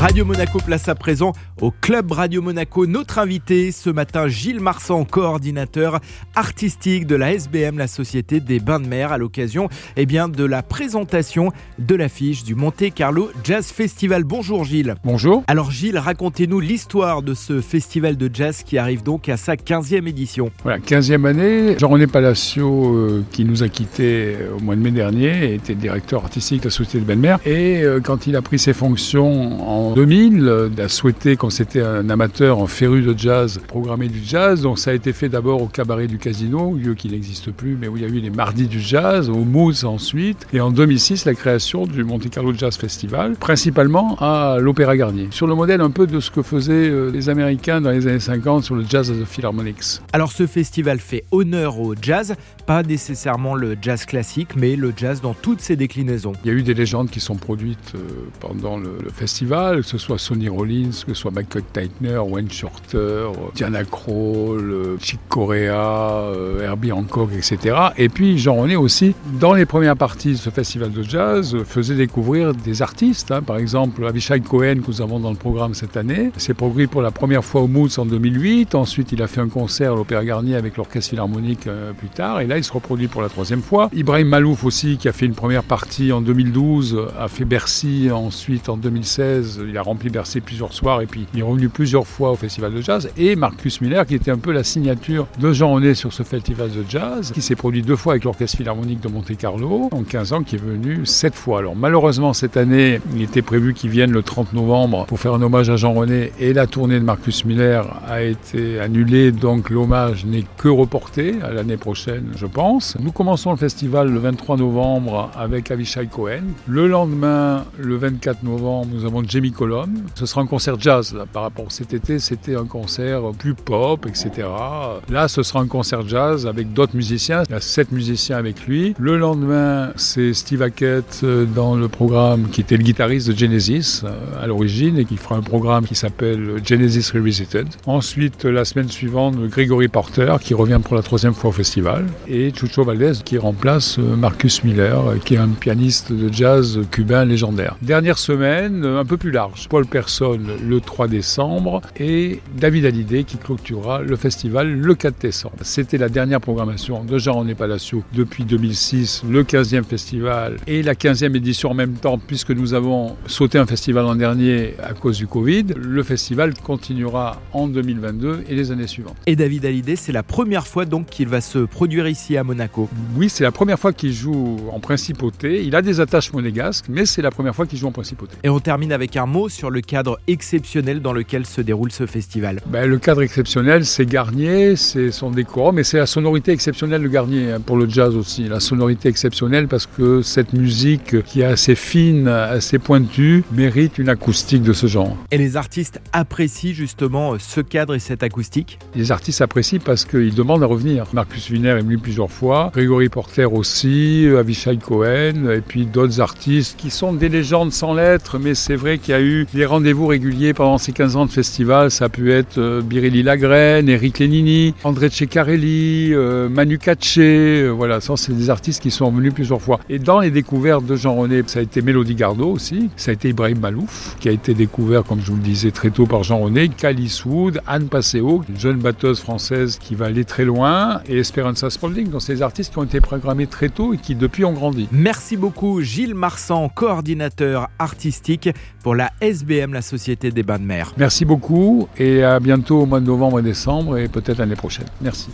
Radio Monaco place à présent au Club Radio Monaco. Notre invité ce matin, Gilles Marsan, coordinateur artistique de la SBM, la Société des Bains de Mer, à l'occasion eh bien, de la présentation de l'affiche du Monte Carlo Jazz Festival. Bonjour Gilles. Bonjour. Alors Gilles, racontez-nous l'histoire de ce festival de jazz qui arrive donc à sa 15e édition. Voilà, 15e année. Jean-René Palacio, euh, qui nous a quittés euh, au mois de mai dernier, était directeur artistique de la Société des Bains de Mer. Et euh, quand il a pris ses fonctions en 2000, euh, a souhaité, quand c'était un amateur en féru de jazz, programmer du jazz. Donc ça a été fait d'abord au cabaret du Casino, lieu qui n'existe plus, mais où il y a eu les mardis du jazz, au Mousse ensuite. Et en 2006, la création du Monte Carlo Jazz Festival, principalement à l'Opéra Garnier, sur le modèle un peu de ce que faisaient euh, les Américains dans les années 50 sur le Jazz of the Philharmonics. Alors ce festival fait honneur au jazz, pas nécessairement le jazz classique, mais le jazz dans toutes ses déclinaisons. Il y a eu des légendes qui sont produites euh, pendant le festival, que ce soit Sonny Rollins, que ce soit Michael Teitner, Wayne Shorter, Diana Krall, euh, Chick Corea, euh, Herbie Hancock, etc. Et puis Jean-René aussi, dans les premières parties de ce festival de jazz, euh, faisait découvrir des artistes. hein. Par exemple, Avishai Cohen, que nous avons dans le programme cette année, s'est produit pour la première fois au Moods en 2008. Ensuite, il a fait un concert à l'Opéra Garnier avec l'Orchestre Philharmonique plus tard. Et là, il se reproduit pour la troisième fois. Ibrahim Malouf aussi, qui a fait une première partie en 2012, a fait Bercy ensuite en 2016. Il a rempli Bercy plusieurs soirs et puis il est revenu plusieurs fois au Festival de Jazz. Et Marcus Miller, qui était un peu la signature de Jean René sur ce Festival de Jazz, qui s'est produit deux fois avec l'Orchestre Philharmonique de Monte-Carlo en 15 ans, qui est venu sept fois. Alors malheureusement, cette année, il était prévu qu'il vienne le 30 novembre pour faire un hommage à Jean René et la tournée de Marcus Miller a été annulée, donc l'hommage n'est que reporté à l'année prochaine, je pense. Nous commençons le festival le 23 novembre avec Avishai Cohen. Le lendemain, le 24 novembre, nous avons Jamie Ce sera un concert jazz. Par rapport à cet été, c'était un concert plus pop, etc. Là, ce sera un concert jazz avec d'autres musiciens. Il y a sept musiciens avec lui. Le lendemain, c'est Steve Hackett euh, dans le programme qui était le guitariste de Genesis euh, à l'origine et qui fera un programme qui s'appelle Genesis Revisited. Ensuite, la semaine suivante, Gregory Porter qui revient pour la troisième fois au festival et Chucho Valdez qui remplace euh, Marcus Miller qui est un pianiste de jazz cubain légendaire. Dernière semaine, un peu plus large, Paul Person le 3 décembre et David Hallyday qui clôturera le festival le 4 décembre. C'était la dernière programmation de Jean-René Palacio depuis 2006, le 15e festival et la 15e édition en même temps puisque nous avons sauté un festival l'an dernier à cause du Covid. Le festival continuera en 2022 et les années suivantes. Et David Hallyday, c'est la première fois donc qu'il va se produire ici à Monaco. Oui, c'est la première fois qu'il joue en principauté. Il a des attaches monégasques, mais c'est la première fois qu'il joue en principauté. Et on termine avec un mot sur le cadre exceptionnel dans lequel se déroule ce festival. Ben, le cadre exceptionnel, c'est Garnier, c'est son décor, mais c'est la sonorité exceptionnelle de Garnier hein, pour le jazz aussi. La sonorité exceptionnelle parce que cette musique qui est assez fine, assez pointue, mérite une acoustique de ce genre. Et les artistes apprécient justement ce cadre et cette acoustique? Les artistes apprécient parce qu'ils demandent à revenir. Marcus Wiener est venu plusieurs fois, Grégory Porter aussi, Avishai Cohen, et puis d'autres artistes qui sont des légendes sans lettres, mais c'est vrai qu'il y a eu des rendez-vous réguliers pendant ces 15 ans de festival. Ça a pu être euh, Biréli Lagrène, Eric Lenini, André Ceccarelli, euh, Manu Katché, euh, voilà, ça c'est des artistes qui sont venus plusieurs fois. Et dans les découvertes de Jean René, ça a été Mélodie Gardot aussi, ça a été Ibrahim Malouf, qui a été découvert, comme je vous le disais, très tôt par Jean René, Calice Wood, Anne Passeo, une jeune batteuse française qui va aller très loin, et Esperanza Spalding, donc c'est des artistes qui ont été programmés très tôt et qui depuis ont grandi. Merci beaucoup Gilles Marsan, coordinateur artistique pour SBM, la Société des Bains de Mer. Merci beaucoup et à bientôt au mois de novembre et décembre et peut-être l'année prochaine. Merci.